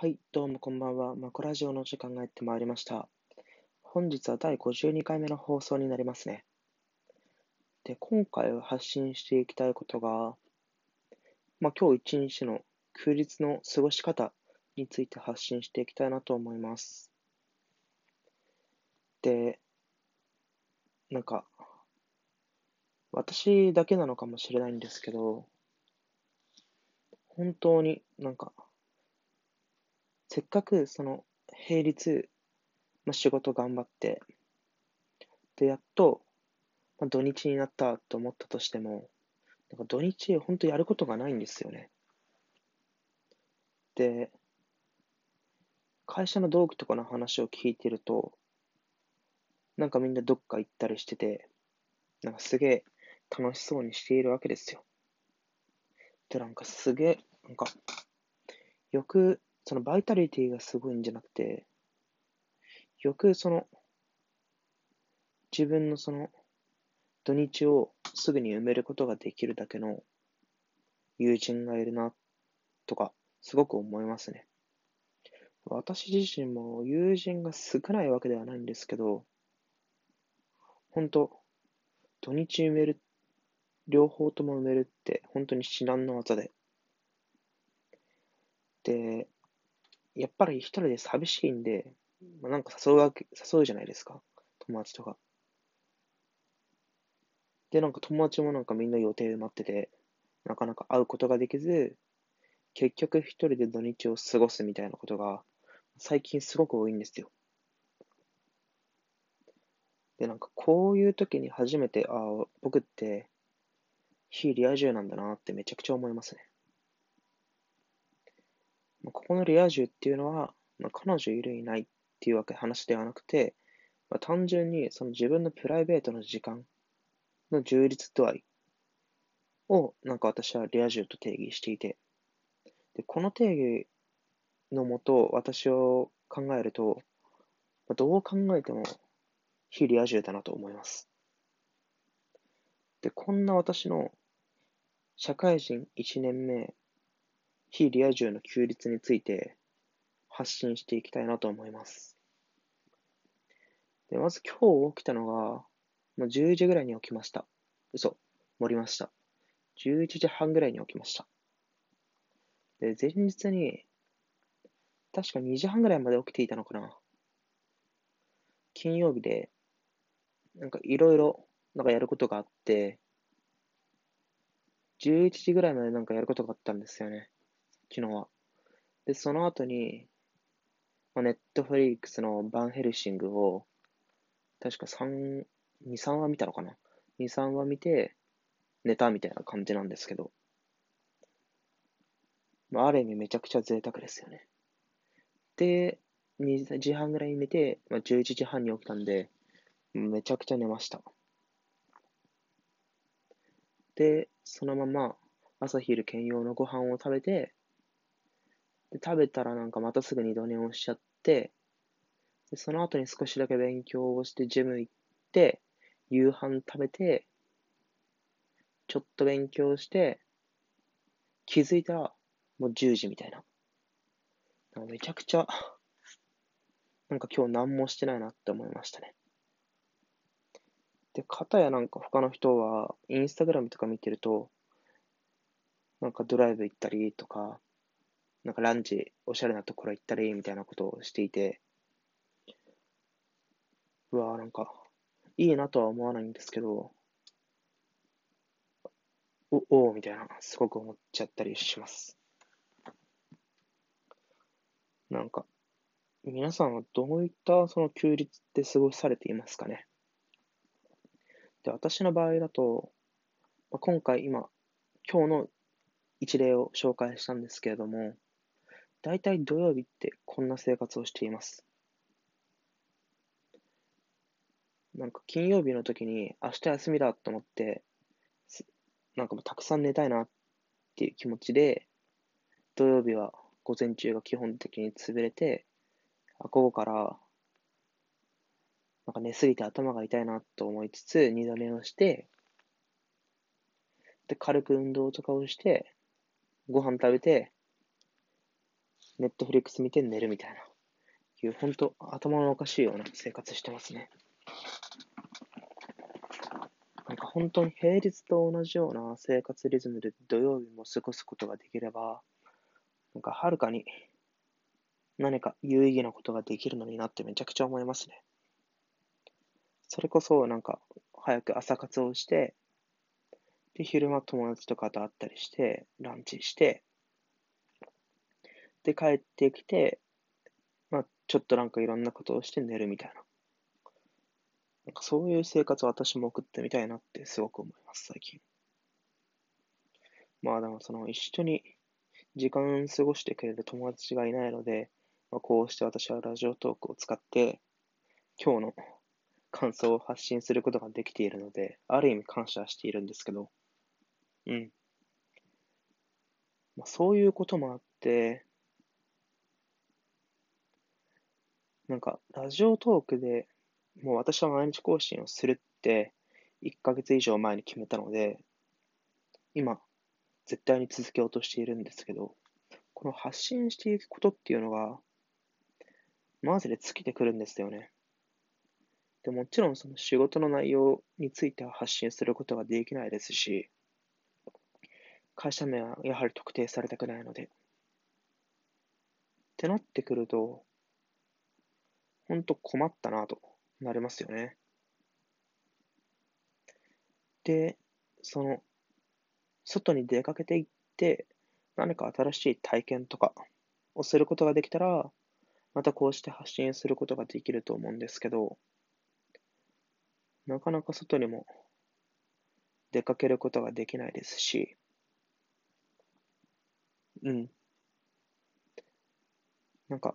はい、どうもこんばんは。マコラジオの時間がやってまいりました。本日は第52回目の放送になりますね。で、今回発信していきたいことが、まあ、今日一日の休日の過ごし方について発信していきたいなと思います。で、なんか、私だけなのかもしれないんですけど、本当になんか、せっかくその平日、まあ、仕事頑張って、で、やっと、まあ、土日になったと思ったとしても、なんか土日本当やることがないんですよね。で、会社の同期とかの話を聞いてると、なんかみんなどっか行ったりしてて、なんかすげえ楽しそうにしているわけですよ。で、なんかすげえ、なんか、よく、そのバイタリティがすごいんじゃなくて、よくその、自分のその、土日をすぐに埋めることができるだけの友人がいるな、とか、すごく思いますね。私自身も友人が少ないわけではないんですけど、本当土日埋める、両方とも埋めるって本当に至難の技で。で、やっぱり一人で寂しいんで、まあ、なんか誘うわけ、誘うじゃないですか。友達とか。で、なんか友達もなんかみんな予定埋まってて、なかなか会うことができず、結局一人で土日を過ごすみたいなことが、最近すごく多いんですよ。で、なんかこういう時に初めて、ああ、僕って非リア充なんだなってめちゃくちゃ思いますね。ここのリア充っていうのは、まあ、彼女いるいないっていうわけ話ではなくて、まあ、単純にその自分のプライベートの時間の充実度合いをなんか私はリア充と定義していて、でこの定義のもと私を考えると、まあ、どう考えても非リア充だなと思います。で、こんな私の社会人1年目非リア充の休日について発信していきたいなと思います。で、まず今日起きたのが、もう10時ぐらいに起きました。嘘、盛りました。11時半ぐらいに起きました。で、前日に、確か2時半ぐらいまで起きていたのかな。金曜日で、なんかいろいろ、なんかやることがあって、11時ぐらいまでなんかやることがあったんですよね。昨日は。で、その後に、まあ、ネットフリックスのバンヘルシングを、確か3、2、3話見たのかな ?2、3話見て、寝たみたいな感じなんですけど、まあ、ある意味めちゃくちゃ贅沢ですよね。で、2時半ぐらいに寝て、まあ、11時半に起きたんで、めちゃくちゃ寝ました。で、そのまま朝昼兼用のご飯を食べて、で食べたらなんかまたすぐ二度寝をしちゃって、でその後に少しだけ勉強をしてジム行って、夕飯食べて、ちょっと勉強して、気づいたらもう10時みたいな。なんかめちゃくちゃ、なんか今日何もしてないなって思いましたね。で、かたやなんか他の人は、インスタグラムとか見てると、なんかドライブ行ったりとか、なんかランチ、おしゃれなところ行ったりみたいなことをしていて、うわぁ、なんか、いいなとは思わないんですけど、お、おみたいな、すごく思っちゃったりします。なんか、皆さんはどういったその休日って過ごされていますかね？で、私の場合だと、今回今、今日の一例を紹介したんですけれども、だいたい土曜日ってこんな生活をしています。なんか金曜日の時に明日休みだと思って、なんかもうたくさん寝たいなっていう気持ちで、土曜日は午前中が基本的に潰れて、あ午後からなんか寝すぎて頭が痛いなと思いつつ、二度寝をして、で、軽く運動とかをして、ご飯食べて、ネットフリックス見て寝るみたいな、いう、本当頭のおかしいような生活してますね。なんか本当に平日と同じような生活リズムで土曜日も過ごすことができれば、なんかはるかに何か有意義なことができるのになってめちゃくちゃ思いますね。それこそなんか早く朝活をして、で、昼間友達とかと会ったりして、ランチして、で、帰ってきて、まあ、ちょっとなんかいろんなことをして寝るみたいな。なんかそういう生活を私も送ってみたいなってすごく思います、最近。まあでもその一緒に時間過ごしてくれる友達がいないので、まあ、こうして私はラジオトークを使って今日の感想を発信することができているので、ある意味感謝しているんですけど、うん。まあ、そういうこともあって、なんか、ラジオトークでもう私は毎日更新をするって1ヶ月以上前に決めたので、今、絶対に続けようとしているんですけど、この発信していくことっていうのが、マジで尽きてくるんですよね。でもちろんその仕事の内容については発信することができないですし、会社名はやはり特定されたくないので。ってなってくると、ほんと困ったなとなりますよね。で、その、外に出かけていって、何か新しい体験とかをすることができたら、またこうして発信することができると思うんですけど、なかなか外にも出かけることができないですし、うん。なんか、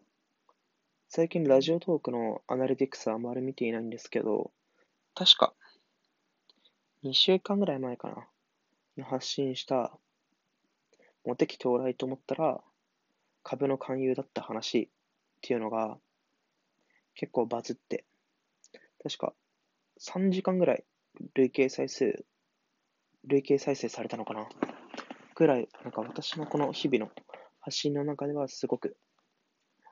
最近ラジオトークのアナリティクスはあまり見ていないんですけど、確か、2週間ぐらい前かな、の発信した、モテ期到来と思ったら、株の勧誘だった話っていうのが、結構バズって、確か3時間ぐらい累計再生、累計再生されたのかなぐらい、なんか私のこの日々の発信の中ではすごく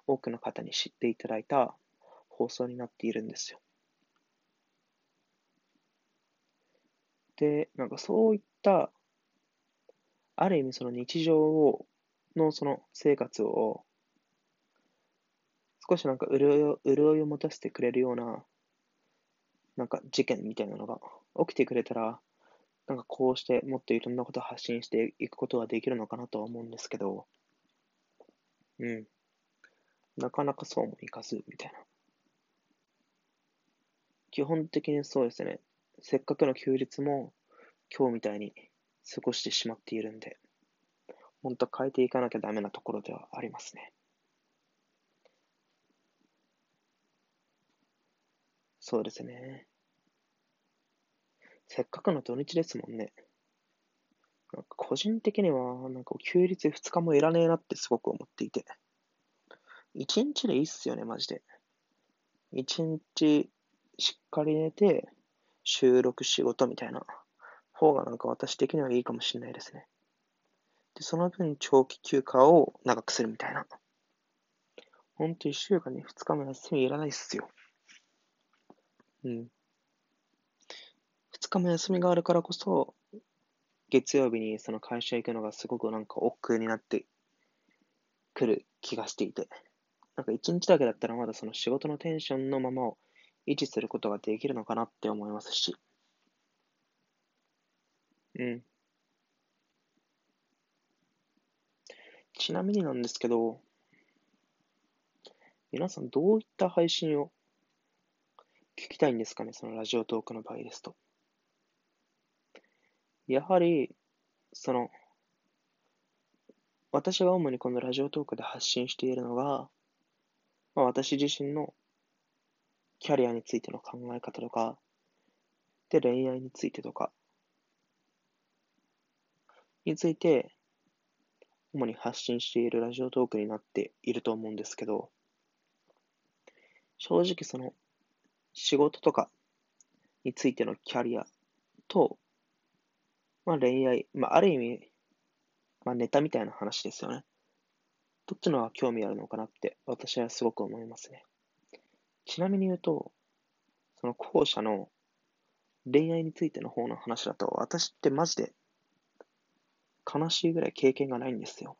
多くの方に知っていただいた放送になっているんですよ。で、なんかそういった、ある意味その日常を、のその生活を、少しなんか潤いを潤いを持たせてくれるような、なんか事件みたいなのが起きてくれたら、なんかこうしてもっといろんなことを発信していくことができるのかなとは思うんですけど、うん。なかなかそうもいかず、みたいな。基本的にそうですね。せっかくの休日も今日みたいに過ごしてしまっているんで、本当変えていかなきゃダメなところではありますね。そうですね。せっかくの土日ですもんね。なんか個人的には、なんか休日2日もいらねえなってすごく思っていて。一日でいいっすよね、マジで。一日しっかり寝て、収録仕事みたいな方がなんか私的にはいいかもしれないですね。で、その分長期休暇を長くするみたいな。ほんと一週間に二日も休みいらないっすよ。うん。二日も休みがあるからこそ、月曜日にその会社行くのがすごくなんか億劫になってくる気がしていて。なんか一日だけだったらまだその仕事のテンションのままを維持することができるのかなって思いますし。うん。ちなみになんですけど、皆さんどういった配信を聞きたいんですかねそのラジオトークの場合ですと。やはり、その、私が主にこのラジオトークで発信しているのが、まあ、私自身のキャリアについての考え方とか、で、恋愛についてとか、について、主に発信しているラジオトークになっていると思うんですけど、正直その、仕事とかについてのキャリアと、まあ恋愛、まあある意味、まあネタみたいな話ですよね。どっちの方が興味あるのかなって私はすごく思いますね。ちなみに言うと、その後者の恋愛についての方の話だと、私ってマジで悲しいぐらい経験がないんですよ。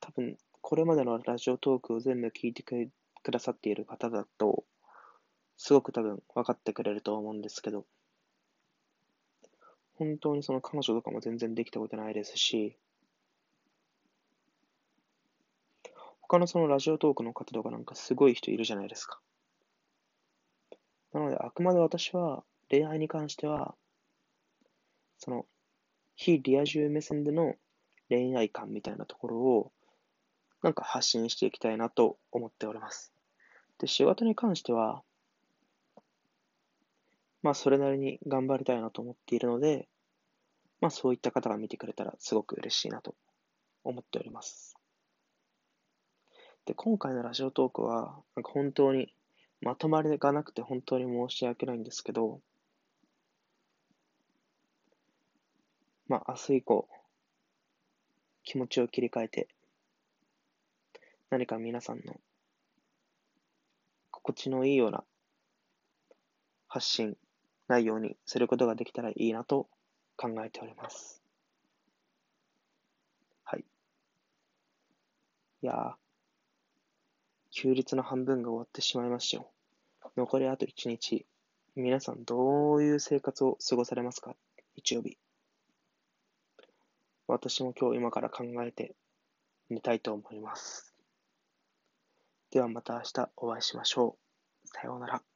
多分、これまでのラジオトークを全部聞いてくださっている方だと、すごく多分分かってくれると思うんですけど、本当にその彼女とかも全然できたことないですし、他のそのラジオトークの方とかなんかすごい人いるじゃないですか。なので、あくまで私は恋愛に関しては、その、非リア充目線での恋愛観みたいなところを、なんか発信していきたいなと思っております。で、仕事に関しては、まあ、それなりに頑張りたいなと思っているので、まあ、そういった方が見てくれたらすごく嬉しいなと思っております。で、今回のラジオトークは、なんか本当にまとまりがなくて本当に申し訳ないんですけど、まあ、明日以降、気持ちを切り替えて、何か皆さんの心地のいいような発信内容にすることができたらいいなと考えております。はい。いやー、休日の半分が終わってしまいましたよ。残りあと1日。皆さんどういう生活を過ごされますか？日曜日。私も今日今から考えて寝たいと思います。ではまた明日お会いしましょう。さようなら。